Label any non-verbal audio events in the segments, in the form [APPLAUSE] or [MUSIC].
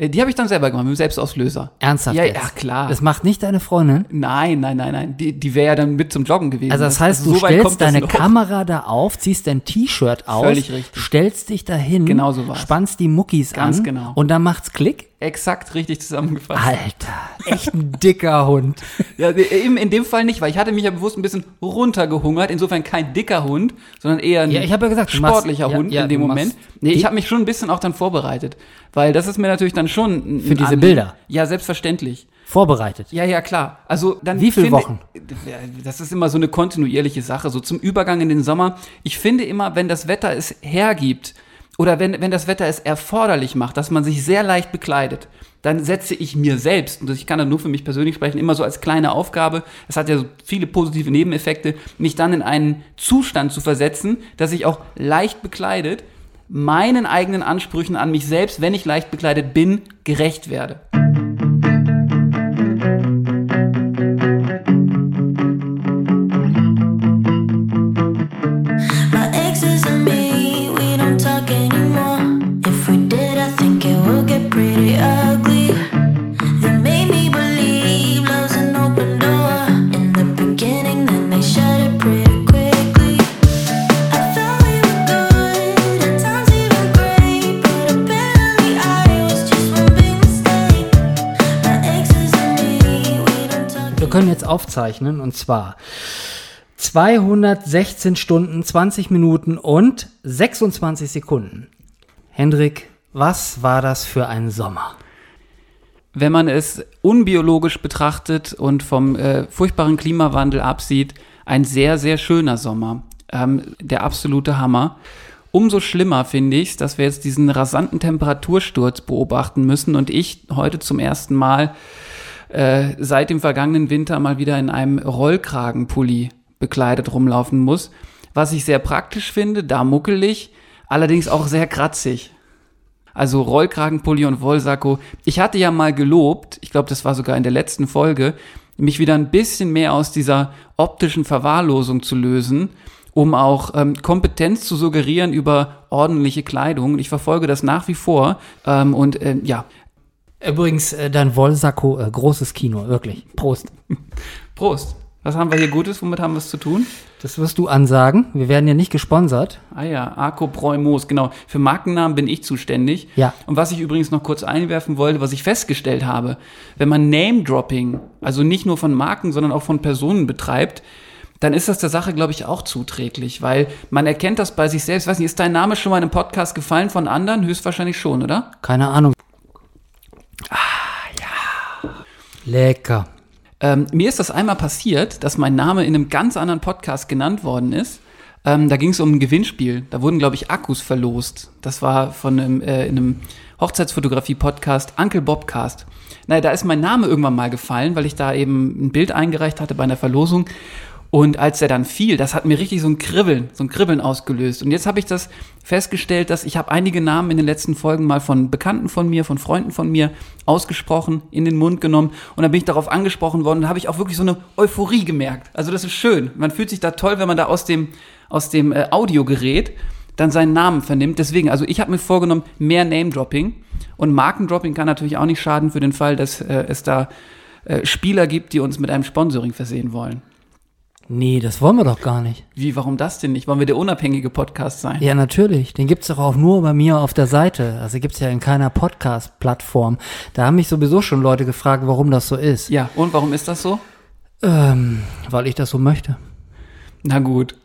Äh, Die habe ich dann selber gemacht, mit dem Selbstauslöser. Ernsthaft Ja, jetzt? ja, klar. Das macht nicht deine Freundin? Nein, nein, nein, nein. Die, die wäre ja dann mit zum Joggen gewesen. Also das heißt, du so weit stellst deine. Kamera da auf, ziehst dein T-Shirt aus, Völlig richtig. stellst dich dahin, Genau so war's. spannst die Muckis Ganz an genau. und dann macht's Klick. Exakt richtig zusammengefasst. Alter, echt ein dicker Hund. [LAUGHS] Ja, eben in dem Fall nicht, weil ich hatte mich ja bewusst ein bisschen runtergehungert. Insofern kein dicker Hund, sondern eher ein Ja, ich habe ja gesagt, du machst- sportlicher ja, Hund ja, in dem du Moment. machst Nee, ich habe mich schon ein bisschen auch dann vorbereitet. Weil das ist mir natürlich dann schon ein- Für diese Anliegen. Bilder? Ja, selbstverständlich. Vorbereitet. Ja, ja, klar. Also dann Wie viele Wochen? Das ist immer so eine kontinuierliche Sache. So zum Übergang in den Sommer. Ich finde immer, wenn das Wetter es hergibt oder wenn, wenn das Wetter es erforderlich macht, dass man sich sehr leicht bekleidet, dann setze ich mir selbst, und ich kann da nur für mich persönlich sprechen, immer so als kleine Aufgabe, es hat ja so viele positive Nebeneffekte, mich dann in einen Zustand zu versetzen, dass ich auch leicht bekleidet meinen eigenen Ansprüchen an mich selbst, wenn ich leicht bekleidet bin, gerecht werde. Aufzeichnen und zwar 216 Stunden, 20 Minuten und 26 Sekunden. Hendrik, was war das für ein Sommer? wenn man es unbiologisch betrachtet und vom äh, furchtbaren Klimawandel absieht, ein sehr, sehr schöner Sommer. Ähm, der absolute Hammer. Umso schlimmer finde ich es, dass wir jetzt diesen rasanten Temperatursturz beobachten müssen und ich heute zum ersten Mal äh, seit dem vergangenen Winter mal wieder in einem Rollkragenpulli bekleidet rumlaufen muss. Was ich sehr praktisch finde, da muckelig, allerdings auch sehr kratzig. Also Rollkragenpulli und Wollsacko. Ich hatte ja mal gelobt, ich glaube, das war sogar in der letzten Folge, mich wieder ein bisschen mehr aus dieser optischen Verwahrlosung zu lösen, um auch ähm, Kompetenz zu suggerieren über ordentliche Kleidung. Ich verfolge das nach wie vor. Ähm, und ähm, ja, Übrigens, äh, dein Wollsacko, äh, großes Kino, wirklich. Prost. [LAUGHS] Prost. Was haben wir hier Gutes? Womit haben wir es zu tun? Das wirst du ansagen. Wir werden ja nicht gesponsert. Ah ja, Arco Proimos, genau. Für Markennamen bin ich zuständig. Ja. Und was ich übrigens noch kurz einwerfen wollte, was ich festgestellt habe, wenn man Name-Dropping, also nicht nur von Marken, sondern auch von Personen betreibt, dann ist das der Sache, glaube ich, auch zuträglich, weil man erkennt das bei sich selbst. Weiß nicht, ist dein Name schon mal in einem Podcast gefallen von anderen? Höchstwahrscheinlich schon, oder? Keine Ahnung. Ah, ja. Lecker. Ähm, mir ist das einmal passiert, dass mein Name in einem ganz anderen Podcast genannt worden ist. Ähm, da ging es um ein Gewinnspiel. Da wurden, glaube ich, Akkus verlost. Das war von einem, äh, in einem Hochzeitsfotografie-Podcast, Uncle Bobcast. Naja, da ist mein Name irgendwann mal gefallen, weil ich da eben ein Bild eingereicht hatte bei einer Verlosung. Und als er dann fiel, das hat mir richtig so ein Kribbeln, so ein Kribbeln ausgelöst. Und jetzt habe ich das festgestellt, dass ich habe einige Namen in den letzten Folgen mal von Bekannten von mir, von Freunden von mir ausgesprochen, in den Mund genommen. Und dann bin ich darauf angesprochen worden und habe ich auch wirklich so eine Euphorie gemerkt. Also das ist schön. Man fühlt sich da toll, wenn man da aus dem, aus dem äh, Audiogerät dann seinen Namen vernimmt. Deswegen, also ich habe mir vorgenommen, mehr Name-Dropping. Und Markendropping kann natürlich auch nicht schaden für den Fall, dass äh, es da äh, Spieler gibt, die uns mit einem Sponsoring versehen wollen. Nee, das wollen wir doch gar nicht. Wie, warum das denn nicht? Wollen wir der unabhängige Podcast sein? Ja, natürlich. Den gibt's doch auch nur bei mir auf der Seite. Also gibt's ja in keiner Podcast-Plattform. Da haben mich sowieso schon Leute gefragt, warum das so ist. Ja, und warum ist das so? Ähm, weil ich das so möchte. Na gut.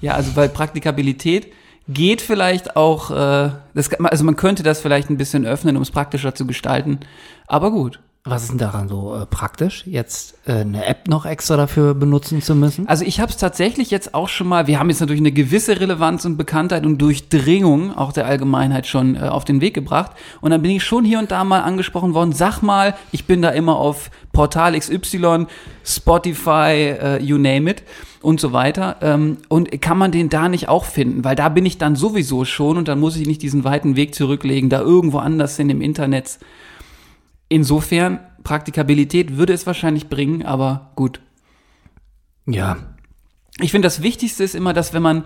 Ja, also weil Praktikabilität geht vielleicht auch, äh, das, also man könnte das vielleicht ein bisschen öffnen, um es praktischer zu gestalten. Aber gut. Was ist denn daran so äh, praktisch, jetzt äh, eine App noch extra dafür benutzen zu müssen? Also ich habe es tatsächlich jetzt auch schon mal, wir haben jetzt natürlich eine gewisse Relevanz und Bekanntheit und Durchdringung auch der Allgemeinheit schon äh, auf den Weg gebracht. Und dann bin ich schon hier und da mal angesprochen worden, sag mal, ich bin da immer auf Portal XY, Spotify, äh, you name it und so weiter. Ähm, und kann man den da nicht auch finden? Weil da bin ich dann sowieso schon und dann muss ich nicht diesen weiten Weg zurücklegen, da irgendwo anders hin im Internet. Insofern, Praktikabilität würde es wahrscheinlich bringen, aber gut. Ja. Ich finde, das Wichtigste ist immer, dass wenn man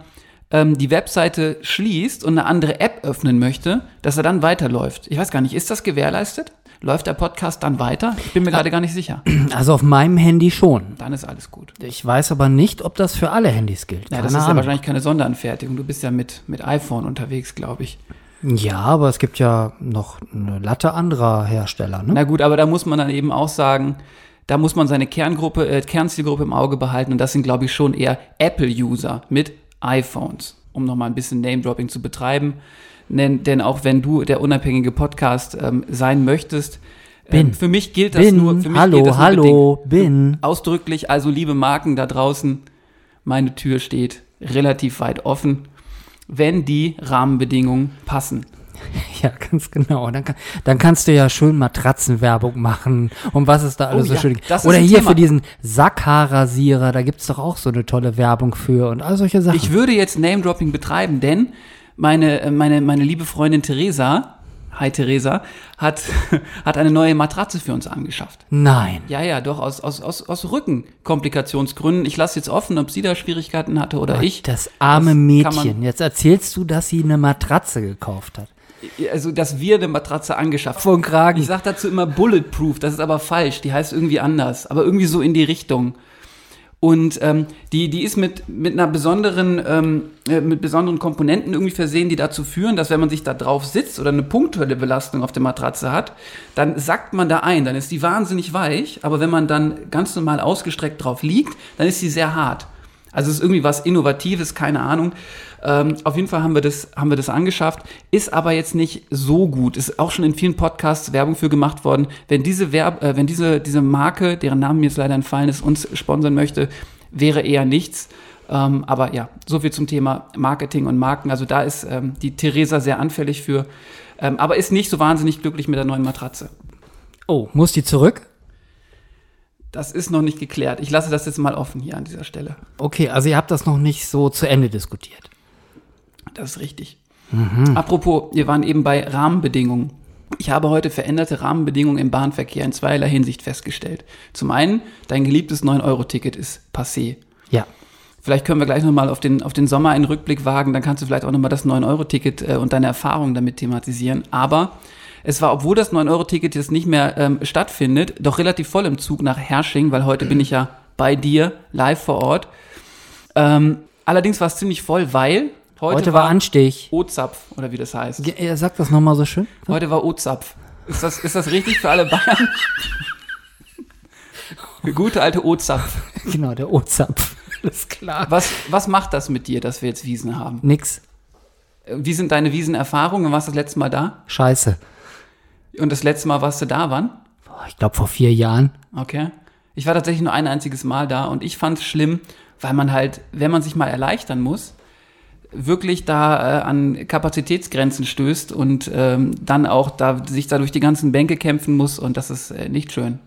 ähm, die Webseite schließt und eine andere App öffnen möchte, dass er dann weiterläuft. Ich weiß gar nicht, ist das gewährleistet? Läuft der Podcast dann weiter? Ich bin mir gerade gar nicht sicher. [CLEARS THROAT] Also auf meinem Handy schon. Dann ist alles gut. Ich weiß aber nicht, ob das für alle Handys gilt. Ja, das ist ja Ahnung. wahrscheinlich keine Sonderanfertigung. Du bist ja mit, mit iPhone unterwegs, glaube ich. Ja, aber es gibt ja noch eine Latte anderer Hersteller. Ne? Na gut, aber da muss man dann eben auch sagen, da muss man seine Kerngruppe, äh, Kernzielgruppe im Auge behalten und das sind, glaube ich, schon eher Apple-User mit iPhones, um nochmal ein bisschen Name-Dropping zu betreiben. Denn, denn auch wenn du der unabhängige Podcast ähm, sein möchtest, ähm, Bin. für mich gilt das bin, nur, für mich hallo, gilt das hallo, bin. ausdrücklich, also liebe Marken da draußen, meine Tür steht relativ weit offen, wenn die Rahmenbedingungen passen. Ja, ganz genau. Dann, kann, dann kannst du ja schön Matratzenwerbung machen und was ist da alles Oh so ja, schön. Oder hier Thema. für diesen Sackhaarrasierer, da gibt's doch auch so eine tolle Werbung für und all solche Sachen. Ich würde jetzt Name-Dropping betreiben, denn meine, äh, meine, meine liebe Freundin Theresa, hi Theresa, hat, [LAUGHS] hat eine neue Matratze für uns angeschafft. Nein. Ja, ja, doch, aus, aus, aus, aus Rückenkomplikationsgründen. Ich lasse jetzt offen, ob sie da Schwierigkeiten hatte oder ich. Das arme Das Mädchen. Jetzt erzählst du, dass sie eine Matratze gekauft hat. Also, dass wir eine Matratze angeschafft Von Kragen. Ich sag dazu immer Bulletproof, das ist aber falsch. Die heißt irgendwie anders, aber irgendwie so in die Richtung. Und ähm, die, die ist mit, mit einer besonderen, ähm, äh, mit besonderen Komponenten irgendwie versehen, die dazu führen, dass wenn man sich da drauf sitzt oder eine punktuelle Belastung auf der Matratze hat, dann sackt man da ein, dann ist die wahnsinnig weich, aber wenn man dann ganz normal ausgestreckt drauf liegt, dann ist sie sehr hart. Also es ist irgendwie was Innovatives, keine Ahnung. Ähm, auf jeden Fall haben wir, das, haben wir das angeschafft, ist aber jetzt nicht so gut. Ist auch schon in vielen Podcasts Werbung für gemacht worden. Wenn diese, Werb äh, wenn diese, diese Marke, deren Namen mir jetzt leider entfallen ist, uns sponsern möchte, wäre eher nichts. Ähm, aber ja, so viel zum Thema Marketing und Marken. Also da ist ähm, die Theresa sehr anfällig für, ähm, aber ist nicht so wahnsinnig glücklich mit der neuen Matratze. Oh, muss die zurück? Das ist noch nicht geklärt. Ich lasse das jetzt mal offen hier an dieser Stelle. Okay, also ihr habt das noch nicht so zu Ende diskutiert. Das ist richtig. Apropos, wir waren eben bei Rahmenbedingungen. Ich habe heute veränderte Rahmenbedingungen im Bahnverkehr in zweierlei Hinsicht festgestellt. Zum einen, dein geliebtes 9-Euro-Ticket ist passé. Ja. Vielleicht können wir gleich nochmal auf den, auf den Sommer einen Rückblick wagen, dann kannst du vielleicht auch nochmal das 9-Euro-Ticket äh, und deine Erfahrungen damit thematisieren. Aber es war, obwohl das 9-Euro-Ticket jetzt nicht mehr ähm, stattfindet, doch relativ voll im Zug nach Hersching, weil heute bin ich ja bei dir live vor Ort. Ähm, allerdings war es ziemlich voll, weil heute, Heute war Anstich. O-Zapf, oder wie das heißt. Ja, Er sagt das nochmal so schön. Heute war O-Zapf. Ist das, ist das richtig für alle Bayern? [LAUGHS] Der Gute alte O-Zapf. Genau, der O-Zapf. Alles klar. Was, was macht das mit dir, dass wir jetzt Wiesen haben? Nix. Wie sind deine Wiesenerfahrungen? Warst du das letzte Mal da? Scheiße. Und das letzte Mal warst du da, wann? Ich glaube vor vier Jahren. Okay. Ich war tatsächlich nur ein einziges Mal da und ich fand es schlimm, weil man halt, wenn man sich mal erleichtern muss, wirklich da äh, an Kapazitätsgrenzen stößt und ähm, dann auch da sich da durch die ganzen Bänke kämpfen muss und das ist äh, nicht schön.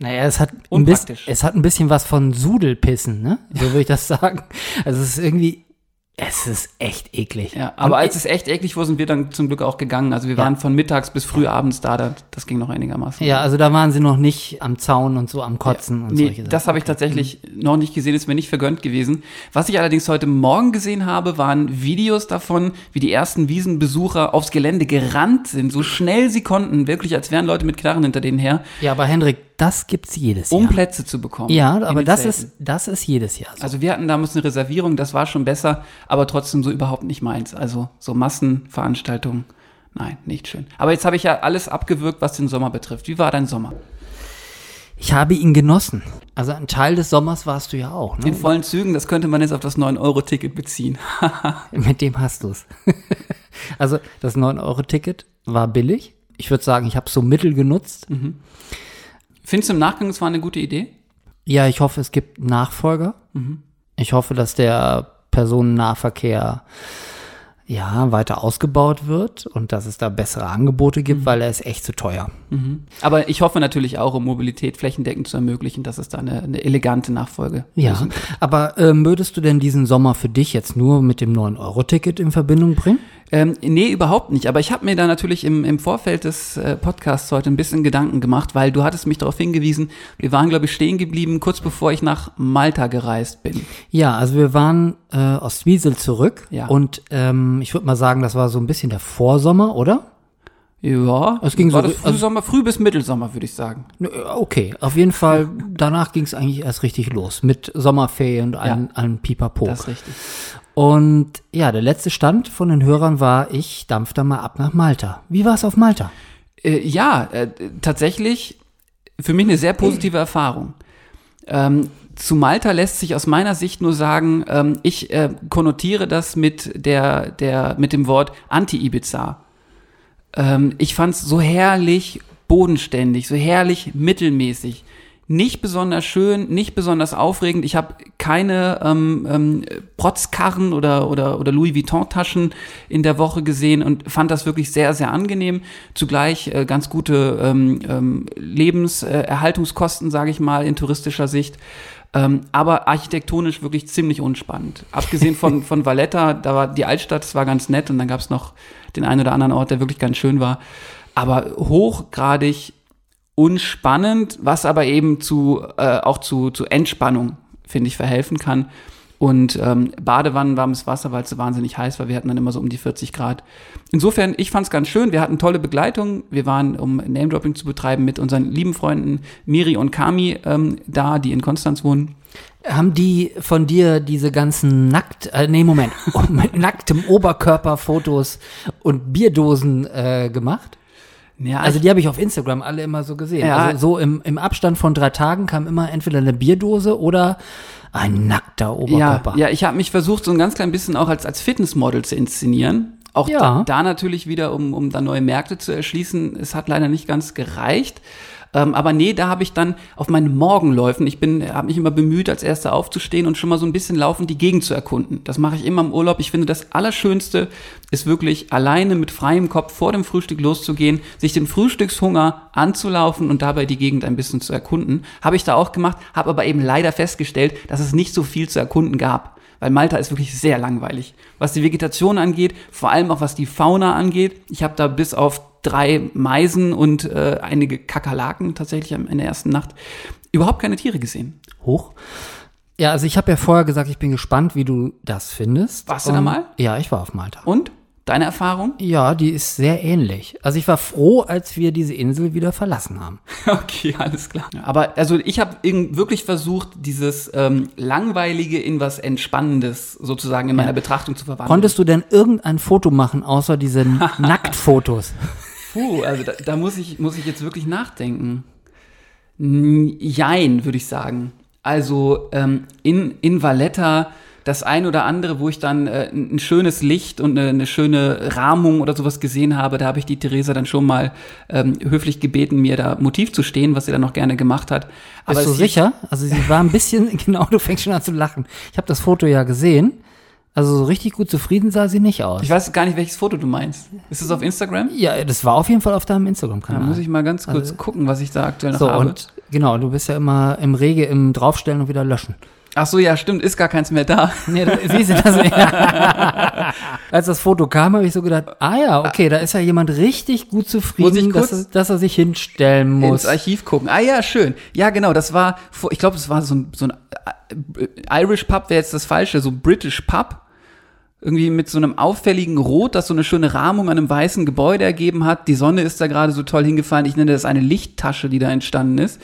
Naja, es hat, ein bisschen, es hat ein bisschen was von Sudelpissen, ne? So würde ich das [LAUGHS] sagen. Also es ist irgendwie, es ist echt eklig. Ja, aber Und als es echt eklig wurde, sind wir dann zum Glück auch gegangen. Also wir Ja. waren von mittags bis früh abends da, das, das ging noch einigermaßen. Ja, also da waren sie noch nicht am Zaun und so am Kotzen und Nee, solche Sachen. das habe ich tatsächlich noch nicht gesehen, ist mir nicht vergönnt gewesen. Was ich allerdings heute Morgen gesehen habe, waren Videos davon, wie die ersten Wiesenbesucher aufs Gelände gerannt sind, so schnell sie konnten, wirklich als wären Leute mit Knarren hinter denen her, Ja, aber Hendrik, das gibt's jedes um Jahr. Plätze zu bekommen. Ja, aber das Zelten. ist, das ist jedes Jahr so. Also wir hatten damals eine Reservierung, das war schon besser, aber trotzdem so überhaupt nicht meins. Also so Massenveranstaltungen, nein, nicht schön. Aber jetzt habe ich ja alles abgewürgt, was den Sommer betrifft. Wie war dein Sommer? Ich habe ihn genossen. Also ein Teil des Sommers warst du ja auch, ne? In vollen Zügen, das könnte man jetzt auf das 9-Euro-Ticket beziehen. [LAUGHS] Mit dem hast du's. [LAUGHS] also das 9-Euro-Ticket war billig. Ich würde sagen, ich habe so mittel genutzt. Findest du im Nachgang, es war eine gute Idee? Ja, ich hoffe, es gibt Nachfolger. Ich hoffe, dass der Personennahverkehr ja weiter ausgebaut wird und dass es da bessere Angebote gibt, weil er ist echt zu teuer. Aber ich hoffe natürlich auch, um Mobilität flächendeckend zu ermöglichen, dass es da eine, eine elegante Nachfolge Ja, aber ähm, würdest du denn diesen Sommer für dich jetzt nur mit dem 9-Euro-Ticket in Verbindung bringen? Ähm, nee, überhaupt nicht. Aber ich habe mir da natürlich im, im Vorfeld des äh, Podcasts heute ein bisschen Gedanken gemacht, weil du hattest mich darauf hingewiesen, wir waren, glaube ich, stehen geblieben, kurz bevor ich nach Malta gereist bin. Ja, also wir waren äh, aus Zwiesel zurück. Ja. Und ähm, ich würde mal sagen, das war so ein bisschen der Vorsommer, oder? Ja, Es ging war so- das Frühsommer, früh bis Mittelsommer, würde ich sagen. Okay, auf jeden Fall, [LAUGHS] danach ging es eigentlich erst richtig los mit Sommerferien und allem, allem Pipapo. Das ist richtig. Und ja, der letzte Stand von den Hörern war, ich dampf da mal ab nach Malta. Wie war es auf Malta? Äh, ja, äh, tatsächlich für mich eine sehr positive Erfahrung. Ähm, zu Malta lässt sich aus meiner Sicht nur sagen, ähm, ich äh, konnotiere das mit der, der, mit dem Wort Anti-Ibiza. Ähm, ich fand es so herrlich bodenständig, so herrlich mittelmäßig. Nicht besonders schön, nicht besonders aufregend. Ich habe keine ähm, ähm, Protzkarren oder, oder, oder Louis Vuitton-Taschen in der Woche gesehen und fand das wirklich sehr, sehr angenehm. Zugleich äh, ganz gute ähm, ähm, Lebenserhaltungskosten, sage ich mal, in touristischer Sicht. Ähm, aber architektonisch wirklich ziemlich unspannend. Abgesehen von, [LAUGHS] von Valletta, da war die Altstadt, das war ganz nett und dann gab es noch den einen oder anderen Ort, der wirklich ganz schön war. Aber hochgradig unspannend, was aber eben zu, äh, auch zu, zu Entspannung, finde ich, verhelfen kann. Und ähm, Badewannen, warmes Wasser, weil es so wahnsinnig heiß war. Wir hatten dann immer so um die 40 Grad. Insofern, ich fand es ganz schön. Wir hatten tolle Begleitung. Wir waren, um Name-Dropping zu betreiben, mit unseren lieben Freunden Miri und Kami ähm, da, die in Konstanz wohnen. Haben die von dir diese ganzen nackt, äh, nee, Moment, [LAUGHS] mit nacktem Oberkörper Fotos und Bierdosen äh, gemacht? Ja, Also die habe ich auf Instagram alle immer so gesehen. Ja. Also so im, im Abstand von drei Tagen kam immer entweder eine Bierdose oder ein nackter ja, Oberkörper. ja, ich habe mich versucht, so ein ganz klein bisschen auch als, als Fitnessmodel zu inszenieren. Auch Ja. da, da natürlich wieder, um, um da neue Märkte zu erschließen. Es hat leider nicht ganz gereicht. Ähm, aber nee, da habe ich dann auf meinen Morgenläufen, ich bin, habe mich immer bemüht, als Erster aufzustehen und schon mal so ein bisschen laufend die Gegend zu erkunden. Das mache ich immer im Urlaub. Ich finde, das Allerschönste ist wirklich alleine mit freiem Kopf vor dem Frühstück loszugehen, sich den Frühstückshunger anzulaufen und dabei die Gegend ein bisschen zu erkunden. Habe ich da auch gemacht, habe aber eben leider festgestellt, dass es nicht so viel zu erkunden gab. Weil Malta ist wirklich sehr langweilig. Was die Vegetation angeht, vor allem auch was die Fauna angeht. Ich habe da bis auf drei Meisen und äh, einige Kakerlaken tatsächlich in der ersten Nacht überhaupt keine Tiere gesehen. Hoch. Ja, also ich habe ja vorher gesagt, ich bin gespannt, wie du das findest. Warst du da mal? Ja, ich war auf Malta. Und? Deine Erfahrung? Ja, die ist sehr ähnlich. Also ich war froh, als wir diese Insel wieder verlassen haben. [LAUGHS] Okay, alles klar. Aber also ich habe wirklich versucht, dieses ähm, Langweilige in was Entspannendes sozusagen in meiner Betrachtung zu verwandeln. Konntest du denn irgendein Foto machen, außer diese [LAUGHS] Nacktfotos? Puh, also da, da muss ich, muss ich jetzt wirklich nachdenken. Jein, würde ich sagen. Also ähm, in, in Valletta das ein oder andere, wo ich dann äh, ein schönes Licht und eine, eine schöne Rahmung oder sowas gesehen habe, da habe ich die Theresa dann schon mal ähm, höflich gebeten, mir da Motiv zu stehen, was sie dann noch gerne gemacht hat. Bist du sicher? Also sie war ein bisschen, [LAUGHS] genau, du fängst schon an zu lachen. Ich habe das Foto ja gesehen. Also so richtig gut zufrieden sah sie nicht aus. Ich weiß gar nicht, welches Foto du meinst. Ist es auf Instagram? ja, das war auf jeden Fall auf deinem Da Instagram-Kanal. muss ich mal ganz kurz gucken, was ich da aktuell noch so, habe. und genau, du bist ja immer im Rege im Draufstellen und wieder löschen. Ach so, ja, stimmt, ist gar keins mehr da. Nee, das, [LAUGHS] siehst du das? [LAUGHS] Als das Foto kam, habe ich so gedacht, ah ja, okay, da ist ja jemand richtig gut zufrieden, dass, er, dass er sich hinstellen muss. ins Archiv gucken. Ah ja, schön. Ja, genau, das war, ich glaube, das war so ein, so ein äh, Irish Pub, wäre jetzt das Falsche, so British Pub. Irgendwie mit so einem auffälligen Rot, das so eine schöne Rahmung an einem weißen Gebäude ergeben hat. Die Sonne ist da gerade so toll hingefallen. Ich nenne das eine Lichttasche, die da entstanden ist.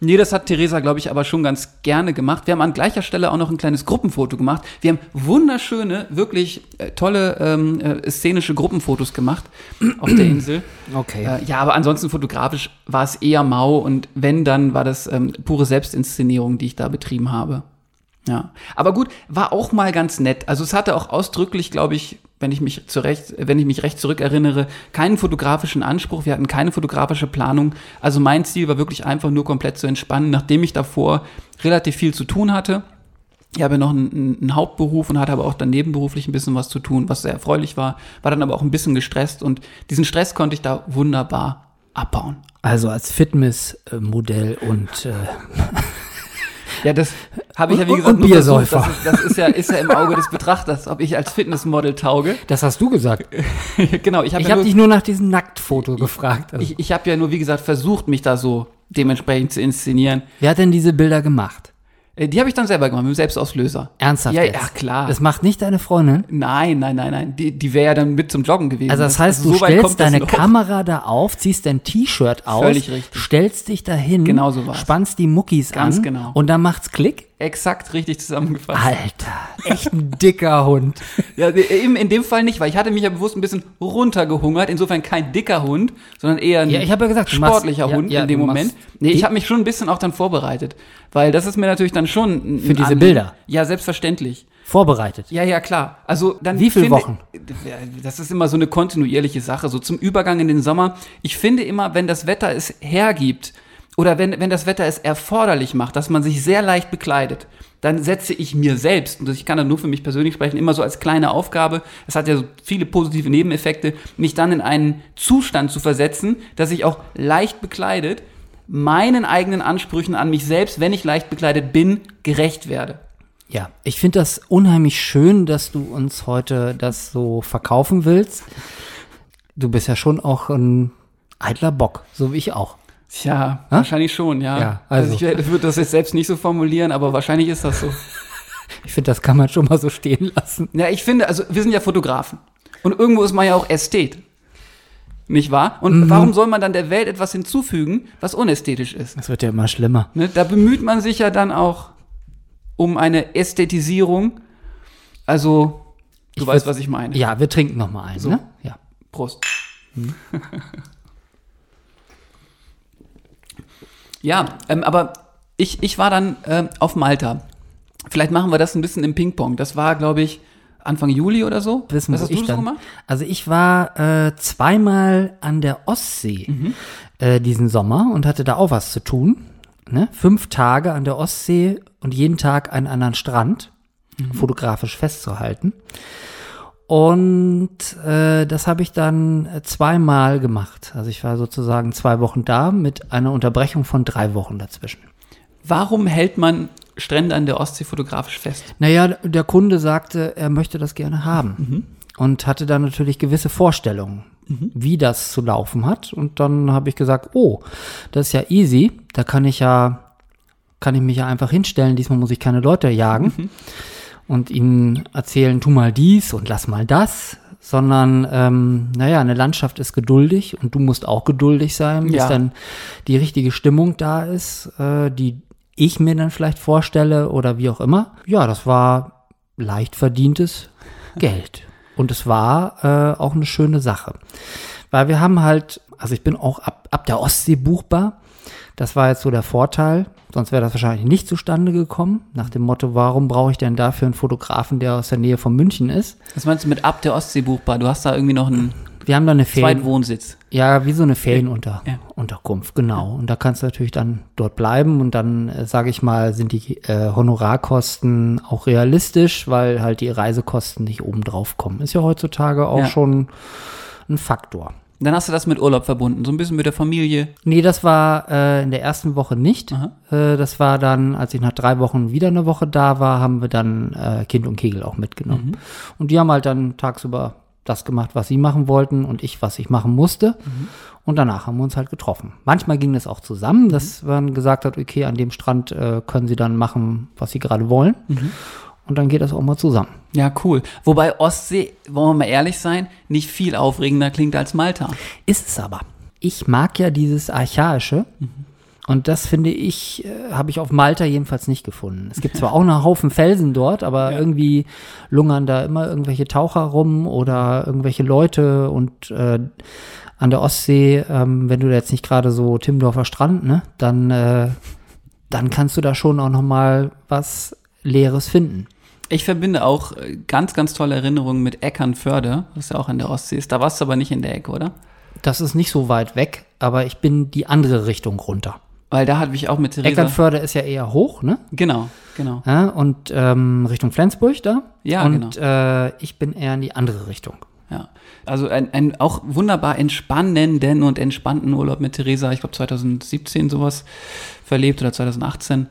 Nee, das hat Theresa, glaube ich, aber schon ganz gerne gemacht. Wir haben an gleicher Stelle auch noch ein kleines Gruppenfoto gemacht. Wir haben wunderschöne, wirklich äh, tolle ähm, äh, szenische Gruppenfotos gemacht [CLEARS THROAT] auf der Insel. Okay. Äh, ja, aber ansonsten fotografisch war es eher mau und wenn, dann war das ähm, pure Selbstinszenierung, die ich da betrieben habe. Ja, aber gut, war auch mal ganz nett. Also es hatte auch ausdrücklich, glaube ich, wenn ich mich zurecht, wenn ich mich recht zurückerinnere, keinen fotografischen Anspruch. Wir hatten keine fotografische Planung. Also mein Ziel war wirklich einfach nur komplett zu entspannen, nachdem ich davor relativ viel zu tun hatte. Ich habe noch einen, einen Hauptberuf und hatte aber auch dann nebenberuflich ein bisschen was zu tun, was sehr erfreulich war. War dann aber auch ein bisschen gestresst und diesen Stress konnte ich da wunderbar abbauen. Also als Fitnessmodell und äh, Ja, das habe ich ja wie gesagt und nur versucht. Biersäufer. Das, ist, das ist ja ist ja im Auge des Betrachters, ob ich als Fitnessmodel tauge. das hast du gesagt. [LAUGHS] genau, ich habe Ich ja nur, dich nur nach diesem Nacktfoto gefragt. Also, ich, ich habe ja nur wie gesagt versucht, mich da so dementsprechend zu inszenieren. wer hat denn diese Bilder gemacht? Äh, Die habe ich dann selber gemacht, mit dem Selbstauslöser. Ernsthaft Ja, ja, klar. Das macht nicht deine Freundin? Nein, nein, nein, nein. Die, die wäre ja dann mit zum Joggen gewesen. Also das heißt, du so stellst deine. Kamera da auf, ziehst dein T-Shirt aus, stellst dich dahin, Genau so war's. spannst die Muckis Ganz an genau. und dann macht's Klick. Exakt richtig zusammengefasst. Alter, echt ein dicker Hund. [LAUGHS] Ja, eben in dem Fall nicht, weil ich hatte mich ja bewusst ein bisschen runtergehungert. Insofern kein dicker Hund, sondern eher ein Ja, ich hab ja gesagt, du machst- sportlicher ja, Hund ja, in dem Moment. Nee, ich habe mich schon ein bisschen auch dann vorbereitet. Weil das ist mir natürlich dann schon Für diese Anliegen. Bilder? Ja, selbstverständlich. Vorbereitet. Ja, ja, klar. Also dann Wie viele finde- Wochen? Das ist immer so eine kontinuierliche Sache. So zum Übergang in den Sommer. Ich finde immer, wenn das Wetter es hergibt oder wenn, wenn das Wetter es erforderlich macht, dass man sich sehr leicht bekleidet, dann setze ich mir selbst, und ich kann da nur für mich persönlich sprechen, immer so als kleine Aufgabe, es hat ja so viele positive Nebeneffekte, mich dann in einen Zustand zu versetzen, dass ich auch leicht bekleidet meinen eigenen Ansprüchen an mich selbst, wenn ich leicht bekleidet bin, gerecht werde. Ja, ich finde das unheimlich schön, dass du uns heute das so verkaufen willst. Du bist ja schon auch ein eitler Bock, so wie ich auch. Tja, wahrscheinlich schon, ja. Ja, also, also. ich würde das jetzt selbst nicht so formulieren, aber wahrscheinlich ist das so. [LAUGHS] Ich finde, das kann man schon mal so stehen lassen. ja, ich finde, also wir sind ja Fotografen. Und irgendwo ist man ja auch Ästhet. Nicht wahr? Und Mhm. warum soll man dann der Welt etwas hinzufügen, was unästhetisch ist? Das wird ja immer schlimmer. Ne? Da bemüht man sich ja dann auch um eine Ästhetisierung. Also, du Ich weißt, was ich meine. Ja, wir trinken noch mal einen, So. ne? Ja. Prost. [LAUGHS] ja, ähm, aber ich, ich war dann ähm, auf Malta. Vielleicht machen wir das ein bisschen im Ping-Pong. Das war, glaube ich, Anfang Juli oder so. Wissen, Was hast ich du so dann, gemacht? Also ich war äh, zweimal an der Ostsee Mhm. äh, diesen Sommer und hatte da auch was zu tun. Ne? Fünf Tage an der Ostsee und jeden Tag einen anderen Strand Mhm. fotografisch festzuhalten. Und äh, das habe ich dann zweimal gemacht. Also ich war sozusagen zwei Wochen da mit einer Unterbrechung von drei Wochen dazwischen. Warum hält man Strände an der Ostsee fotografisch fest? Naja, der Kunde sagte, er möchte das gerne haben. Und hatte dann natürlich gewisse Vorstellungen, wie das zu laufen hat. Und dann habe ich gesagt, oh, das ist ja easy. Da kann ich ja, kann ich mich ja einfach hinstellen. Diesmal muss ich keine Leute jagen und ihnen erzählen, tu mal dies und lass mal das. Sondern, ähm, naja, eine Landschaft ist geduldig und du musst auch geduldig sein, bis Ja. dann die richtige Stimmung da ist, äh, die ich mir dann vielleicht vorstelle oder wie auch immer. Ja, das war leicht verdientes Geld. Und es war äh, auch eine schöne Sache. Weil wir haben halt, also ich bin auch ab, ab der Ostsee buchbar. Das war jetzt so der Vorteil. Sonst wäre das wahrscheinlich nicht zustande gekommen. Nach dem Motto, warum brauche ich denn dafür einen Fotografen, der aus der Nähe von München ist? Was meinst du mit ab der Ostsee buchbar? Du hast da irgendwie noch einen Wir haben da eine Ferien, Zweitwohnsitz. ja, wie so eine Ferienunterkunft, Ja. Genau. Und da kannst du natürlich dann dort bleiben und dann, äh, sage ich mal, sind die äh, Honorarkosten auch realistisch, weil halt die Reisekosten nicht oben drauf kommen. Ist ja heutzutage auch Ja. schon ein Faktor. Dann hast du das mit Urlaub verbunden, so ein bisschen mit der Familie. Nee, das war äh, in der ersten Woche nicht. Äh, das war dann, als ich nach drei Wochen wieder eine Woche da war, haben wir dann äh, Kind und Kegel auch mitgenommen. Und die haben halt dann tagsüber das gemacht, was sie machen wollten und ich, was ich machen musste. Und danach haben wir uns halt getroffen. Manchmal ging das auch zusammen, dass man gesagt hat, okay, an dem Strand äh, können sie dann machen, was sie gerade wollen. Und dann geht das auch mal zusammen. Ja, cool. Wobei Ostsee, wollen wir mal ehrlich sein, nicht viel aufregender klingt als Malta. Ist es aber. Ich mag ja dieses Archaische. Und das finde ich, äh, habe ich auf Malta jedenfalls nicht gefunden. Es gibt zwar auch einen Haufen Felsen dort, aber irgendwie lungern da immer irgendwelche Taucher rum oder irgendwelche Leute und äh, an der Ostsee, ähm, wenn du da jetzt nicht gerade so Timmendorfer Strand, ne, dann, äh, dann kannst du da schon auch noch mal was Leeres finden. Ich verbinde auch äh, ganz, ganz tolle Erinnerungen mit Eckernförde, was ja auch an der Ostsee ist. Da warst du aber nicht in der Ecke, oder? Das ist nicht so weit weg, aber ich bin die andere Richtung runter. Weil da hatte ich auch mit Theresa. Eckernförde ist ja eher hoch, ne? Genau, genau. Ja, und ähm, Richtung Flensburg da. Ja, und genau. äh, ich bin eher in die andere Richtung. Ja. Also ein, ein auch wunderbar entspannenden und entspannten Urlaub mit Theresa, ich glaube 2017 sowas verlebt oder 2018.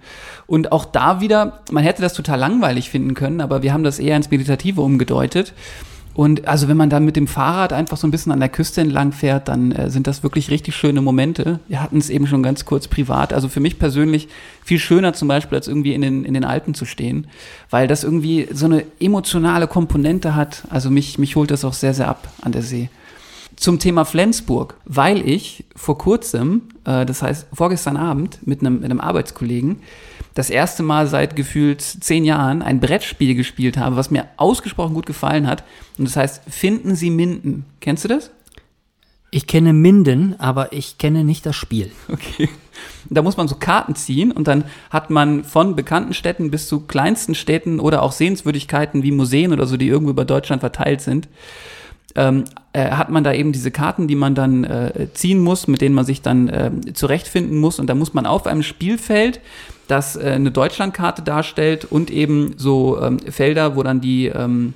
Und auch da wieder, man hätte das total langweilig finden können, aber wir haben das eher ins Meditative umgedeutet. Und also wenn man dann mit dem Fahrrad einfach so ein bisschen an der Küste entlang fährt, dann äh, sind das wirklich richtig schöne Momente. Wir hatten es eben schon ganz kurz privat. Also für mich persönlich viel schöner zum Beispiel, als irgendwie in den, in den Alpen zu stehen, weil das irgendwie so eine emotionale Komponente hat. Also mich, mich holt das auch sehr, sehr ab an der See. Zum Thema Flensburg, weil ich vor kurzem, äh, das heißt vorgestern Abend, mit einem, mit einem Arbeitskollegen das erste Mal seit gefühlt zehn Jahren ein Brettspiel gespielt habe, was mir ausgesprochen gut gefallen hat. Und das heißt Finden Sie Minden. Kennst du das? Ich kenne Minden, aber ich kenne nicht das Spiel. Okay. Da muss man so Karten ziehen und dann hat man von bekannten Städten bis zu kleinsten Städten oder auch Sehenswürdigkeiten wie Museen oder so, die irgendwo über Deutschland verteilt sind, ähm, äh, hat man da eben diese Karten, die man dann äh, ziehen muss, mit denen man sich dann äh, zurechtfinden muss. Und da muss man auf einem Spielfeld, das äh, eine Deutschlandkarte darstellt und eben so ähm, Felder, wo dann die, ähm,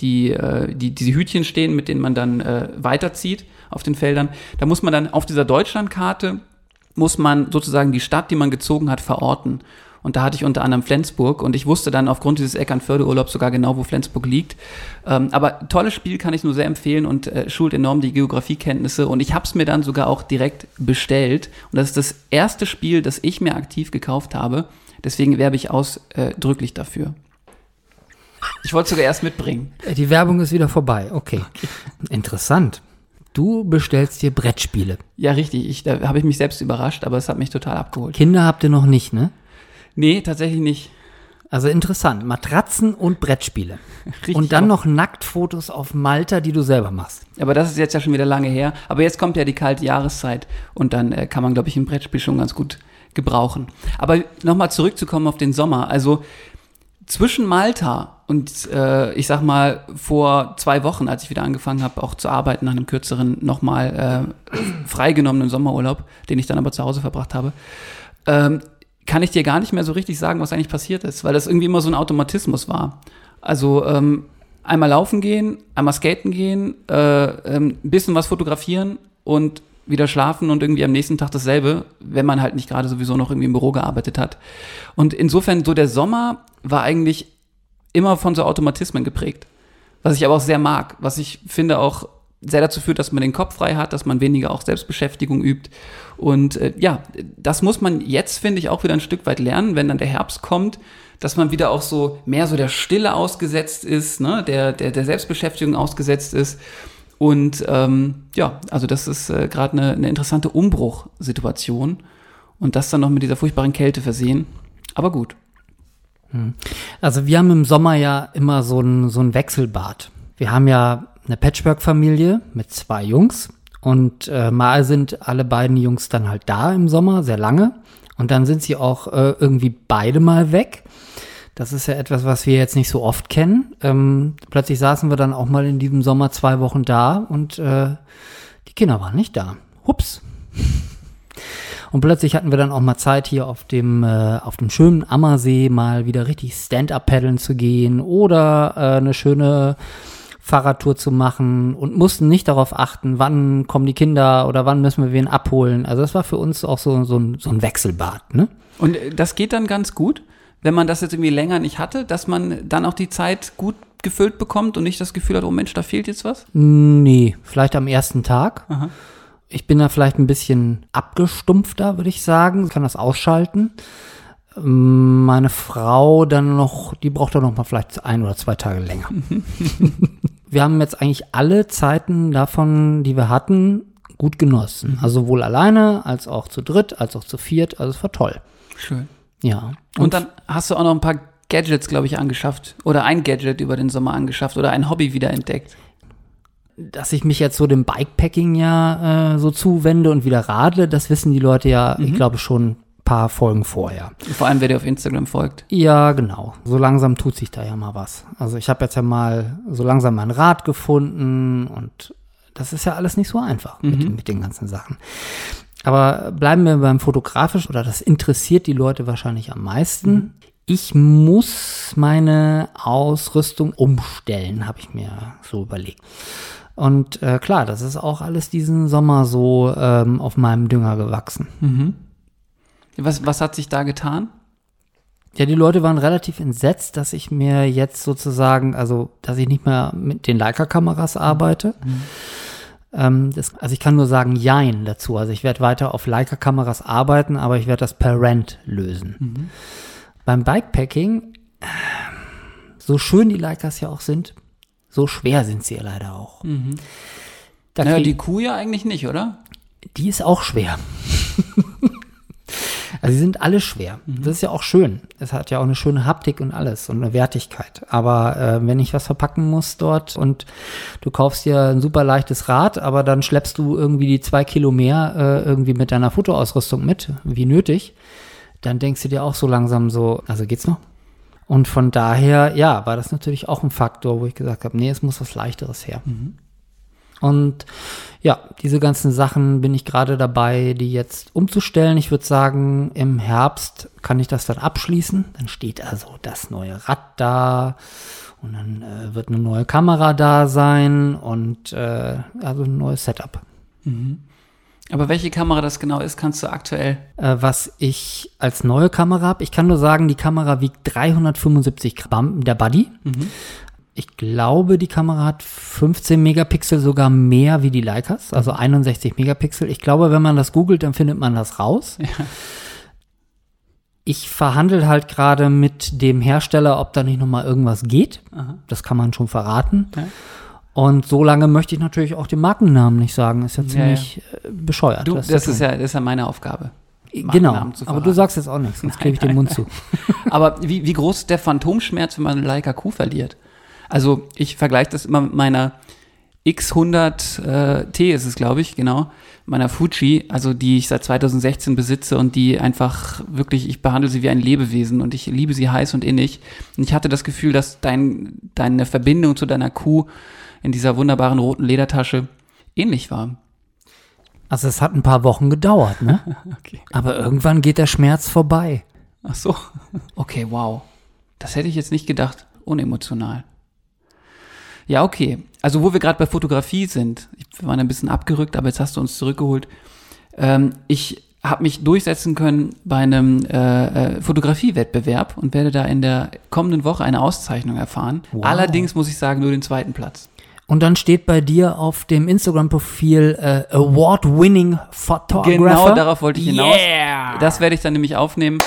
die, äh, die, diese Hütchen stehen, mit denen man dann äh, weiterzieht auf den Feldern. Da muss man dann auf dieser Deutschlandkarte muss man sozusagen die Stadt, die man gezogen hat, verorten. Und da hatte ich unter anderem Flensburg und ich wusste dann aufgrund dieses Eckernförde-Urlaubs sogar genau, wo Flensburg liegt. Ähm, aber tolles Spiel kann ich nur sehr empfehlen und äh, schult enorm die Geografiekenntnisse. Und ich habe es mir dann sogar auch direkt bestellt. Und das ist das erste Spiel, das ich mir aktiv gekauft habe. Deswegen werbe ich ausdrücklich dafür. Ich wollte es sogar erst mitbringen. Äh, Die Werbung ist wieder vorbei. Okay. Interessant. Du bestellst dir Brettspiele. Ja, richtig. Ich, da habe ich mich selbst überrascht, aber es hat mich total abgeholt. Kinder habt ihr noch nicht, ne? Nee, tatsächlich nicht. Also interessant. Matratzen und Brettspiele. Richtig und dann auch. noch Nacktfotos auf Malta, die du selber machst. Aber das ist jetzt ja schon wieder lange her. Aber jetzt kommt ja die kalte Jahreszeit und dann äh, kann man, glaube ich, ein Brettspiel schon ganz gut gebrauchen. Aber nochmal zurückzukommen auf den Sommer. Also zwischen Malta und äh, ich sag mal vor zwei Wochen, als ich wieder angefangen habe, auch zu arbeiten nach einem kürzeren, nochmal äh, freigenommenen Sommerurlaub, den ich dann aber zu Hause verbracht habe, ähm, kann ich dir gar nicht mehr so richtig sagen, was eigentlich passiert ist, weil das irgendwie immer so ein Automatismus war. Also ähm, einmal laufen gehen, einmal skaten gehen, äh, ähm, ein bisschen was fotografieren und wieder schlafen und irgendwie am nächsten Tag dasselbe, wenn man halt nicht gerade sowieso noch irgendwie im Büro gearbeitet hat. Und insofern so der Sommer war eigentlich immer von so Automatismen geprägt, was ich aber auch sehr mag, was ich finde auch sehr dazu führt, dass man den Kopf frei hat, dass man weniger auch Selbstbeschäftigung übt. Und äh, ja, das muss man jetzt, finde ich, auch wieder ein Stück weit lernen, wenn dann der Herbst kommt, dass man wieder auch so mehr so der Stille ausgesetzt ist, ne? der, der, der Selbstbeschäftigung ausgesetzt ist. Und ähm, ja, also das ist äh, gerade eine, eine interessante Umbruchsituation. Und das dann noch mit dieser furchtbaren Kälte versehen. Aber gut. Also wir haben im Sommer ja immer so ein, so ein Wechselbad. Wir haben ja eine Patchwork-Familie mit zwei Jungs und äh, mal sind alle beiden Jungs dann halt da im Sommer, sehr lange. Und dann sind sie auch äh, irgendwie beide mal weg. Das ist ja etwas, was wir jetzt nicht so oft kennen. Ähm, plötzlich saßen wir dann auch mal in diesem Sommer zwei Wochen da und äh, die Kinder waren nicht da. Hups. [LAUGHS] Und plötzlich hatten wir dann auch mal Zeit hier auf dem, äh, auf dem schönen Ammersee mal wieder richtig Stand-up-Paddeln zu gehen oder äh, eine schöne Fahrradtour zu machen und mussten nicht darauf achten, wann kommen die Kinder oder wann müssen wir wen abholen. Also das war für uns auch so, so, ein, so ein Wechselbad. Ne? Und äh, das geht dann ganz gut, wenn man das jetzt irgendwie länger nicht hatte, dass man dann auch die Zeit gut gefüllt bekommt und nicht das Gefühl hat, oh Mensch, da fehlt jetzt was? Nee, vielleicht am ersten Tag. Aha. Ich bin da vielleicht ein bisschen abgestumpfter, würde ich sagen. Kann das ausschalten. Meine Frau dann noch, die braucht dann noch mal vielleicht ein oder zwei Tage länger. [LAUGHS] wir haben jetzt eigentlich alle Zeiten davon, die wir hatten, gut genossen. Also sowohl alleine, als auch zu dritt, als auch zu viert. Also es war toll. Schön. Ja. Und, dann hast du auch noch ein paar Gadgets, glaube ich, angeschafft. Oder ein Gadget über den Sommer angeschafft oder ein Hobby wiederentdeckt. dass ich mich jetzt so dem Bikepacking ja äh, so zuwende und wieder radle, das wissen die Leute ja, ich glaube, schon paar Folgen vorher. Vor allem, wer dir auf Instagram folgt. Ja, genau. So langsam tut sich da ja mal was. Also ich habe jetzt ja mal so langsam mein Rad gefunden und das ist ja alles nicht so einfach mit, mit den ganzen Sachen. Aber bleiben wir beim Fotografisch oder das interessiert die Leute wahrscheinlich am meisten. Ich muss meine Ausrüstung umstellen, habe ich mir so überlegt. Und äh, klar, das ist auch alles diesen Sommer so ähm, auf meinem Dünger gewachsen. Was, was hat sich da getan? Ja, die Leute waren relativ entsetzt, dass ich mir jetzt sozusagen, also dass ich nicht mehr mit den Leica-Kameras arbeite. Ähm, das, also ich kann nur sagen Jein dazu. Also ich werde weiter auf Leica-Kameras arbeiten, aber ich werde das per Rent lösen. Beim Bikepacking, so schön die Leicas ja auch sind, so schwer sind sie ja leider auch. Da Naja, die Kuh ja eigentlich nicht, oder? die ist auch schwer. [LAUGHS] also sie sind alle schwer. Das ist ja auch schön. Es hat ja auch eine schöne Haptik und alles und eine Wertigkeit. Aber äh, wenn ich was verpacken muss dort und du kaufst dir ein super leichtes Rad, aber dann schleppst du irgendwie die zwei Kilo mehr äh, irgendwie mit deiner Fotoausrüstung mit, wie nötig, dann denkst du dir auch so langsam so, also geht's noch? Und von daher, ja, war das natürlich auch ein Faktor, wo ich gesagt habe, nee, es muss was Leichteres her. Und ja, diese ganzen Sachen bin ich gerade dabei, die jetzt umzustellen. Ich würde sagen, im Herbst kann ich das dann abschließen. Dann steht also das neue Rad da und dann äh, wird eine neue Kamera da sein und äh, also ein neues Setup. Aber welche Kamera das genau ist, kannst du aktuell. Äh, was ich als neue Kamera habe, ich kann nur sagen, die Kamera wiegt 375 Gramm, der Buddy. Ich glaube, die Kamera hat 15 Megapixel sogar mehr wie die Leicas, also 61 Megapixel. Ich glaube, wenn man das googelt, dann findet man das raus. Ich verhandle halt gerade mit dem Hersteller, ob da nicht noch mal irgendwas geht. Das kann man schon verraten. Ja. Und so lange möchte ich natürlich auch den Markennamen nicht sagen. Ist ja Ja, ziemlich äh, bescheuert. Du, das das, ist ja, das ist ja meine Aufgabe. Genau, aber du sagst jetzt auch nichts, sonst klebe [LAUGHS] ich den Mund zu. Aber wie, wie groß ist der Phantomschmerz, wenn man eine Leica Q verliert? Also ich vergleiche das immer mit meiner X100 äh, T ist es, glaube ich, genau, meiner Fuji, also die ich seit 2016 besitze und die einfach wirklich, ich behandle sie wie ein Lebewesen und ich liebe sie heiß und innig. Und ich hatte das Gefühl, dass dein, deine Verbindung zu deiner Kuh in dieser wunderbaren roten Ledertasche ähnlich war. Also es hat ein paar Wochen gedauert, ne? [LAUGHS] Okay. Aber irgendwann geht der Schmerz vorbei. Ach so. Okay, wow. Das hätte ich jetzt nicht gedacht. Unemotional. Ja, okay. Also wo wir gerade bei Fotografie sind, ich, wir waren ein bisschen abgerückt, aber jetzt hast du uns zurückgeholt. Ähm, ich habe mich durchsetzen können bei einem äh, äh, Fotografiewettbewerb und werde da in der kommenden Woche eine Auszeichnung erfahren. Wow. Allerdings muss ich sagen, nur den zweiten Platz. Und dann steht bei dir auf dem Instagram-Profil äh, Award-Winning Photographer. Genau darauf wollte ich hinaus. Yeah! Das werde ich dann nämlich aufnehmen.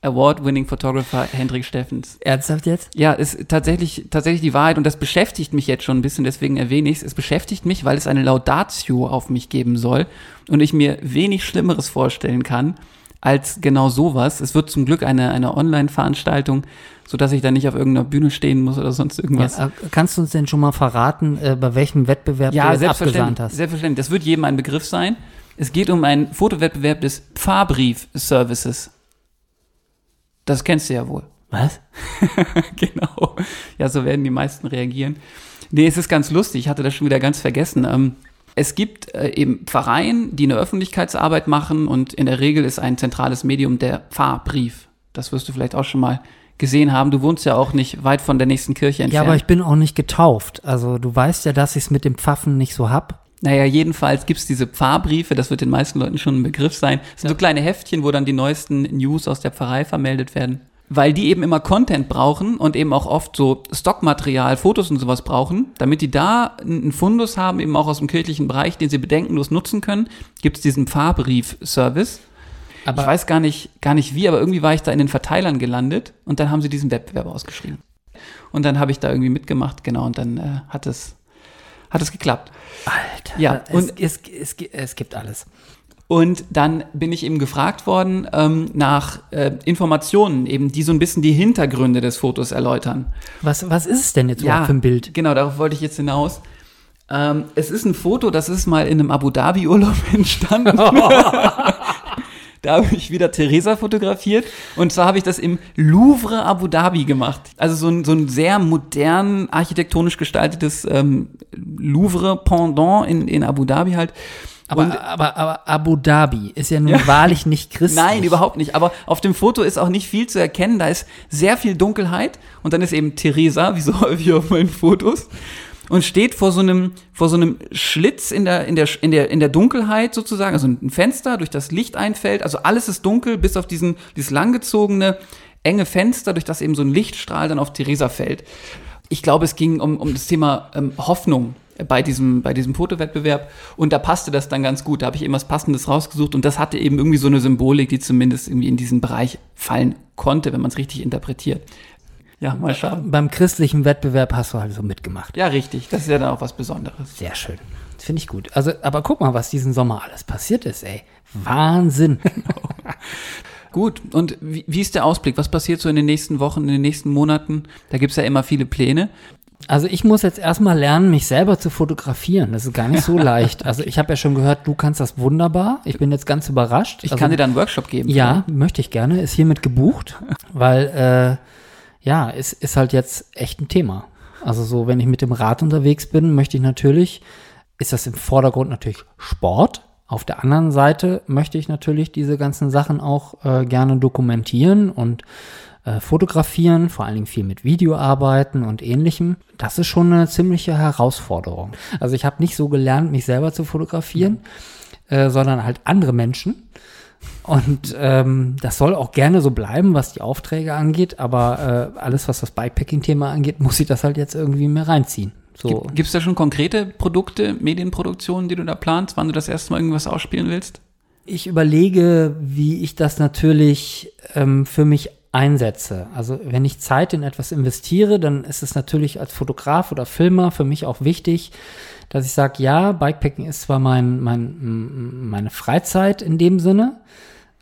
Award-winning Photographer Hendrik Steffens. Ernsthaft jetzt? Ja, ist tatsächlich, tatsächlich die Wahrheit und das beschäftigt mich jetzt schon ein bisschen, deswegen erwähne ich es. Es beschäftigt mich, weil es eine Laudatio auf mich geben soll und ich mir wenig Schlimmeres vorstellen kann als genau sowas. Es wird zum Glück eine, eine Online-Veranstaltung, sodass ich da nicht auf irgendeiner Bühne stehen muss oder sonst irgendwas. Ja, äh, kannst du uns denn schon mal verraten, äh, bei welchem Wettbewerb du jetzt abgesandt hast? selbstverständlich. Das wird jedem ein Begriff sein. Es geht um einen Fotowettbewerb des Pfarrbrief-Services. Das kennst du ja wohl. Was? [LAUGHS] genau. Ja, so werden die meisten reagieren. Nee, es ist ganz lustig. Ich hatte das schon wieder ganz vergessen. Ähm, es gibt äh, eben Pfarreien, die eine Öffentlichkeitsarbeit machen und in der Regel ist ein zentrales Medium der Pfarrbrief. Das wirst du vielleicht auch schon mal gesehen haben. Du wohnst ja auch nicht weit von der nächsten Kirche Ja, entfernt. aber ich bin auch nicht getauft. Also du weißt ja, dass ich es mit dem Pfaffen nicht so hab. Naja, jedenfalls gibt's diese Pfarrbriefe, das wird den meisten Leuten schon ein Begriff sein. Das sind so kleine Heftchen, wo dann die neuesten News aus der Pfarrei vermeldet werden. Weil die eben immer Content brauchen und eben auch oft so Stockmaterial, Fotos und sowas brauchen, damit die da einen Fundus haben, eben auch aus dem kirchlichen Bereich, den sie bedenkenlos nutzen können, gibt's diesen Pfarrbrief-Service. Aber Ich weiß gar nicht, gar nicht wie, aber irgendwie war ich da in den Verteilern gelandet und dann haben sie diesen Wettbewerb ausgeschrieben. Und dann habe ich da irgendwie mitgemacht, genau, und dann äh, hat es, hat es geklappt. Alter, Ja, es, und- es, es, es gibt alles. Und dann bin ich eben gefragt worden ähm, nach äh, Informationen, eben die so ein bisschen die Hintergründe des Fotos erläutern. Was, was ist es denn jetzt überhaupt für ein Bild? Genau, darauf wollte ich jetzt hinaus. Ähm, es ist ein Foto, das ist mal in einem Abu Dhabi-Urlaub [LAUGHS] entstanden. [LAUGHS] da habe ich wieder Theresa fotografiert. Und zwar habe ich das im Louvre Abu Dhabi gemacht. Also so ein, so ein sehr modern, architektonisch gestaltetes ähm, Louvre-Pendant in, in Abu Dhabi halt. Aber, Und- aber, aber Abu Dhabi ist ja nun wahrlich nicht christlich. Nein, überhaupt nicht. Aber auf dem Foto ist auch nicht viel zu erkennen. Da ist sehr viel Dunkelheit und dann ist eben Theresa, wie so häufig auf meinen Fotos. Und steht vor so einem, vor so einem Schlitz in der, in der, in der, in der Dunkelheit sozusagen, also ein Fenster, durch das Licht einfällt. Also alles ist dunkel, bis auf diesen, dieses langgezogene, enge Fenster, durch das eben so ein Lichtstrahl dann auf Theresa fällt. Ich glaube, es ging um, um das Thema ähm, Hoffnung bei diesem, bei diesem Fotowettbewerb und da passte das dann ganz gut. Da habe ich eben was Passendes rausgesucht und das hatte eben irgendwie so eine Symbolik, die zumindest irgendwie in diesen Bereich fallen konnte, wenn man es richtig interpretiert. Ja, mal schauen. Beim christlichen Wettbewerb hast du halt so mitgemacht. Ja, richtig. Das ist ja dann auch was Besonderes. Sehr schön. Das finde ich gut. Also, aber guck mal, was diesen Sommer alles passiert ist, ey. Wahnsinn. [LAUGHS] Gut, und wie, wie ist der Ausblick? Was passiert so in den nächsten Wochen, in den nächsten Monaten? Da gibt's ja immer viele Pläne. Also ich muss jetzt erstmal lernen, mich selber zu fotografieren. Das ist gar nicht so [LAUGHS] leicht. Also ich habe ja schon gehört, du kannst das wunderbar. Ich bin jetzt ganz überrascht. Ich also, kann dir da einen Workshop geben. Ja, möchte ich gerne. Ist hiermit gebucht, weil äh, ja, es ist halt jetzt echt ein Thema. Also so, wenn ich mit dem Rad unterwegs bin, möchte ich natürlich, ist das im Vordergrund natürlich Sport. Auf der anderen Seite möchte ich natürlich diese ganzen Sachen auch äh, gerne dokumentieren und äh, fotografieren, vor allen Dingen viel mit Video arbeiten und ähnlichem. Das ist schon eine ziemliche Herausforderung. Also ich habe nicht so gelernt, mich selber zu fotografieren, äh, sondern halt andere Menschen. Und ähm, das soll auch gerne so bleiben, was die Aufträge angeht, aber äh, alles, was das Bikepacking-Thema angeht, muss ich das halt jetzt irgendwie mehr reinziehen. So. Gibt es da schon konkrete Produkte, Medienproduktionen, die du da planst, wann du das erste Mal irgendwas ausspielen willst? Ich überlege, wie ich das natürlich ähm, für mich einsetze. Also wenn ich Zeit in etwas investiere, dann ist es natürlich als Fotograf oder Filmer für mich auch wichtig, dass ich sage, ja, Bikepacking ist zwar mein, mein, meine Freizeit in dem Sinne,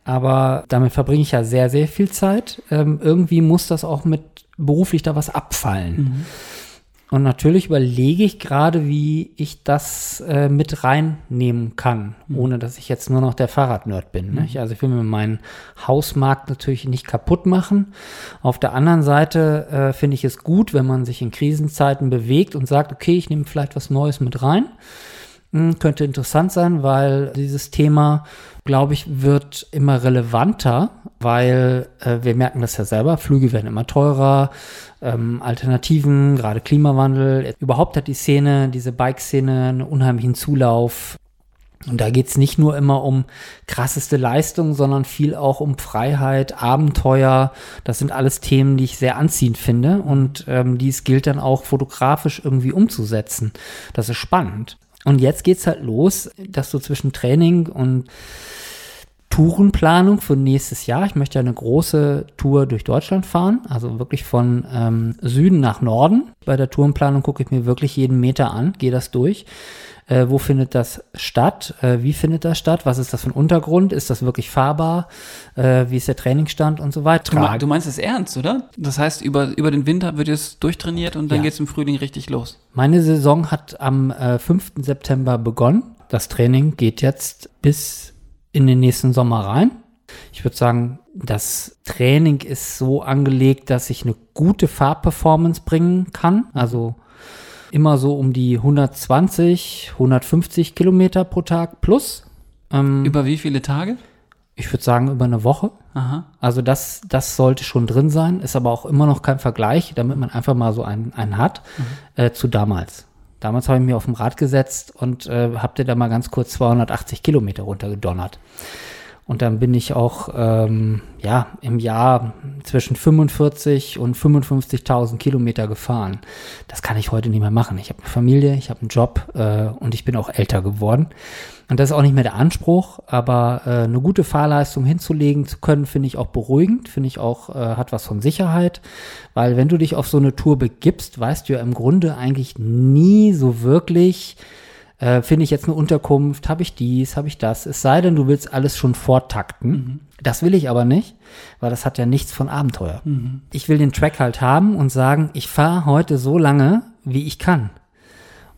aber damit verbringe ich ja sehr, sehr viel Zeit. Ähm, irgendwie muss das auch mit beruflich da was abfallen. Und natürlich überlege ich gerade, wie ich das äh, mit reinnehmen kann, ohne dass ich jetzt nur noch der Fahrradnerd bin. Nicht? Also ich will mir meinen Hausmarkt natürlich nicht kaputt machen. Auf der anderen Seite äh, finde ich es gut, wenn man sich in Krisenzeiten bewegt und sagt, okay, ich nehme vielleicht was Neues mit rein. Hm, könnte interessant sein, weil dieses Thema, glaube ich, wird immer relevanter, weil äh, wir merken das ja selber, Flüge werden immer teurer, ähm, Alternativen, gerade Klimawandel. Überhaupt hat die Szene, diese Bike-Szene, einen unheimlichen Zulauf. Und da geht's nicht nur immer um krasseste Leistung, sondern viel auch um Freiheit, Abenteuer. Das sind alles Themen, die ich sehr anziehend finde und ähm, dies gilt dann auch fotografisch irgendwie umzusetzen. Das ist spannend. Und jetzt geht's halt los, dass du zwischen Training und Tourenplanung für nächstes Jahr. Ich möchte eine große Tour durch Deutschland fahren, also wirklich von ähm, Süden nach Norden. Bei der Tourenplanung gucke ich mir wirklich jeden Meter an, gehe das durch. Äh, wo findet das statt? Äh, wie findet das statt? Was ist das für ein Untergrund? Ist das wirklich fahrbar? Äh, wie ist der Trainingsstand und so weiter? Du, me- du meinst es ernst, oder? Das heißt, über, über den Winter wird es durchtrainiert und dann Ja. geht's im Frühling richtig los. Meine Saison hat am äh, 5. September begonnen. Das Training geht jetzt bis in den nächsten Sommer rein. Ich würde sagen, das Training ist so angelegt, dass ich eine gute Fahrperformance bringen kann. Also immer so um die 120, 150 Kilometer pro Tag plus. Ähm, Über wie viele Tage? ich würde sagen, über eine Woche. Aha. Also das, das sollte schon drin sein, ist aber auch immer noch kein Vergleich, damit man einfach mal so einen, einen hat, äh, zu damals. Damals habe ich mir auf dem Rad gesetzt und äh, habt ihr da mal ganz kurz 280 Kilometer runtergedonnert. Und dann bin ich auch ähm, ja im Jahr zwischen 45 und 55.000 Kilometer gefahren. Das kann ich heute nicht mehr machen. Ich habe eine Familie, ich habe einen Job äh, und ich bin auch älter geworden. Und das ist auch nicht mehr der Anspruch, aber äh, eine gute Fahrleistung hinzulegen zu können, finde ich auch beruhigend, finde ich auch, äh, hat was von Sicherheit, weil wenn du dich auf so eine Tour begibst, weißt du ja im Grunde eigentlich nie so wirklich, äh, finde ich jetzt eine Unterkunft, habe ich dies, habe ich das, es sei denn, du willst alles schon vortakten. Das will ich aber nicht, weil das hat ja nichts von Abenteuer. Ich will den Track halt haben und sagen, ich fahre heute so lange, wie ich kann.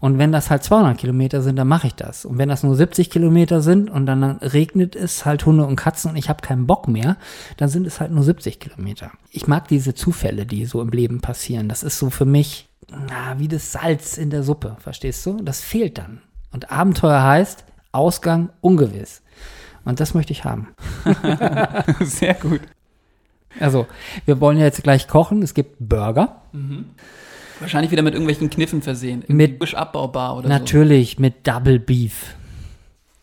Und wenn das halt 200 Kilometer sind, dann mache ich das. Und wenn das nur 70 Kilometer sind und dann regnet es halt Hunde und Katzen und ich habe keinen Bock mehr, dann sind es halt nur 70 Kilometer. Ich mag diese Zufälle, die so im Leben passieren. Das ist so für mich na, wie das Salz in der Suppe, verstehst du? Das fehlt dann. Und Abenteuer heißt Ausgang ungewiss. Und das möchte ich haben. [LAUGHS] Sehr gut. Also, wir wollen ja jetzt gleich kochen. Es gibt Burger. Wahrscheinlich wieder mit irgendwelchen Kniffen versehen. Mit- abbaubar oder Natürlich mit Double Beef.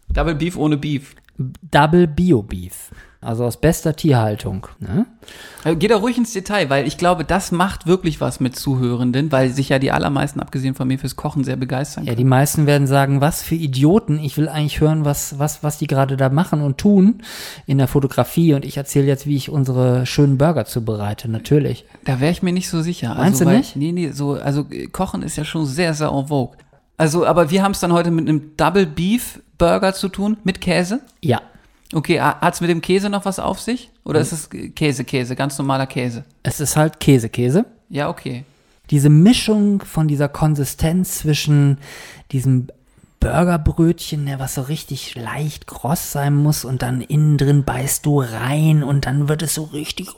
so. Double Beef ohne Beef. Double Bio Beef. Also aus bester Tierhaltung. Ne? Also Geh da ruhig ins Detail, weil ich glaube, das macht wirklich was mit Zuhörenden, weil sich ja die allermeisten, abgesehen von mir, fürs Kochen sehr begeistern. Ja, die meisten werden sagen, was für Idioten. Ich will eigentlich hören, was, was, was die gerade da machen und tun in der Fotografie. Und ich erzähle jetzt, wie ich unsere schönen Burger zubereite. Natürlich. Da wäre ich mir nicht so sicher. Meinst also, du weil- nicht? Nee, nee, so, also äh, Kochen ist ja schon sehr, sehr en vogue. Also, aber wir haben es dann heute mit einem Double Beef Burger zu tun, mit Käse. Ja. Okay, ha- hat's mit dem Käse noch was auf sich? Oder ist es Käse, Käse, ganz normaler Käse? Es ist halt Käse, Käse. Ja, okay. Diese Mischung von dieser Konsistenz zwischen diesem Burgerbrötchen, was so richtig leicht kross sein muss und dann innen drin beißt du rein und dann wird es so richtig.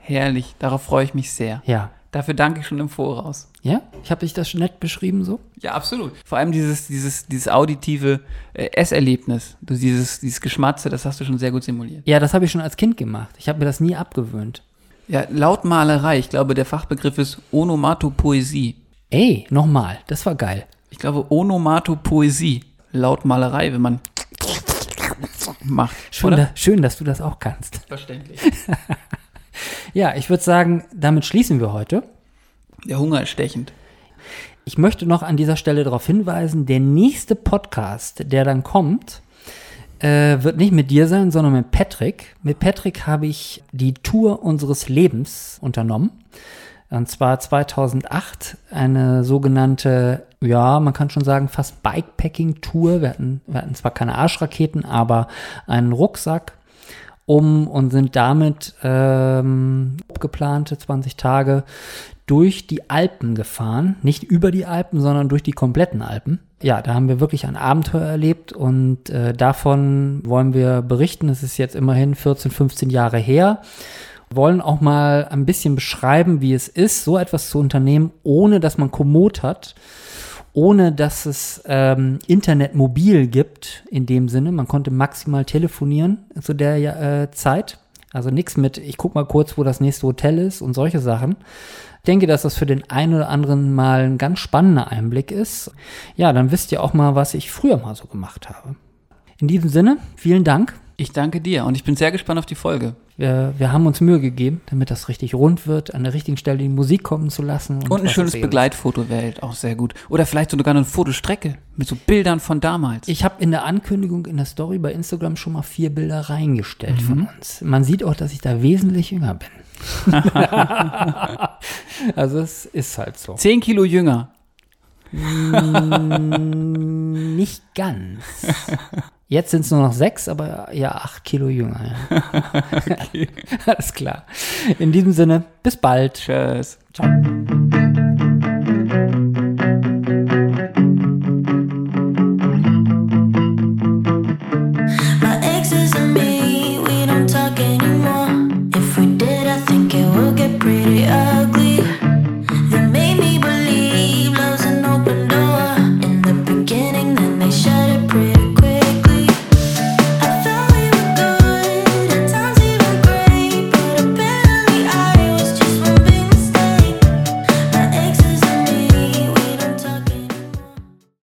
Herrlich, darauf freue ich mich sehr. Ja. Dafür danke ich schon im Voraus. Ja? Ich habe dich das schon nett beschrieben so? Ja, absolut. Vor allem dieses, dieses, dieses auditive äh, Esserlebnis, du, dieses, dieses Geschmatze, das hast du schon sehr gut simuliert. Ja, das habe ich schon als Kind gemacht. Ich habe mir das nie abgewöhnt. Ja, Lautmalerei, ich glaube, der Fachbegriff ist Onomatopoesie. Ey, nochmal, das war geil. Ich glaube, Onomatopoesie, Lautmalerei, wenn man macht. Schön, da, schön, dass du das auch kannst. Verständlich. [LAUGHS] Ja, ich würde sagen, damit schließen wir heute. Der Hunger ist stechend. Ich möchte noch an dieser Stelle darauf hinweisen, der nächste Podcast, der dann kommt, äh, wird nicht mit dir sein, sondern mit Patrick. Mit Patrick habe ich die Tour unseres Lebens unternommen. Und zwar 2008 eine sogenannte, ja, man kann schon sagen, fast Bikepacking-Tour. Wir hatten, wir hatten zwar keine Arschraketen, aber einen Rucksack um und sind damit ähm, geplante 20 Tage durch die Alpen gefahren. Nicht über die Alpen, sondern durch die kompletten Alpen. Ja, da haben wir wirklich ein Abenteuer erlebt und äh, davon wollen wir berichten. Es ist jetzt immerhin 14, 15 Jahre her. Wollen auch mal ein bisschen beschreiben, wie es ist, so etwas zu unternehmen, ohne dass man Komoot hat ohne dass es ähm, Internet mobil gibt in dem Sinne. Man konnte maximal telefonieren zu der äh, Zeit. Also nichts mit, ich guck mal kurz, wo das nächste Hotel ist und solche Sachen. Ich denke, dass das für den einen oder anderen mal ein ganz spannender Einblick ist. Ja, dann wisst ihr auch mal, was ich früher mal so gemacht habe. In diesem Sinne, vielen Dank. Ich danke dir und ich bin sehr gespannt auf die Folge. Wir, wir haben uns Mühe gegeben, damit das richtig rund wird, an der richtigen Stelle die Musik kommen zu lassen. Und ein was schönes Begleitfoto wäre halt auch sehr gut. Oder vielleicht sogar eine Fotostrecke mit so Bildern von damals. Ich habe in der Ankündigung in der Story bei Instagram schon mal vier Bilder reingestellt von uns. Man sieht auch, dass ich da wesentlich jünger bin. [LAUGHS] also es ist halt so. Zehn Kilo jünger. Nicht ganz. [LAUGHS] Jetzt sind es nur noch sechs, aber ja, acht Kilo jünger. Ja. [LAUGHS] [LAUGHS] Alles klar. In diesem Sinne, bis bald. Tschüss. Ciao.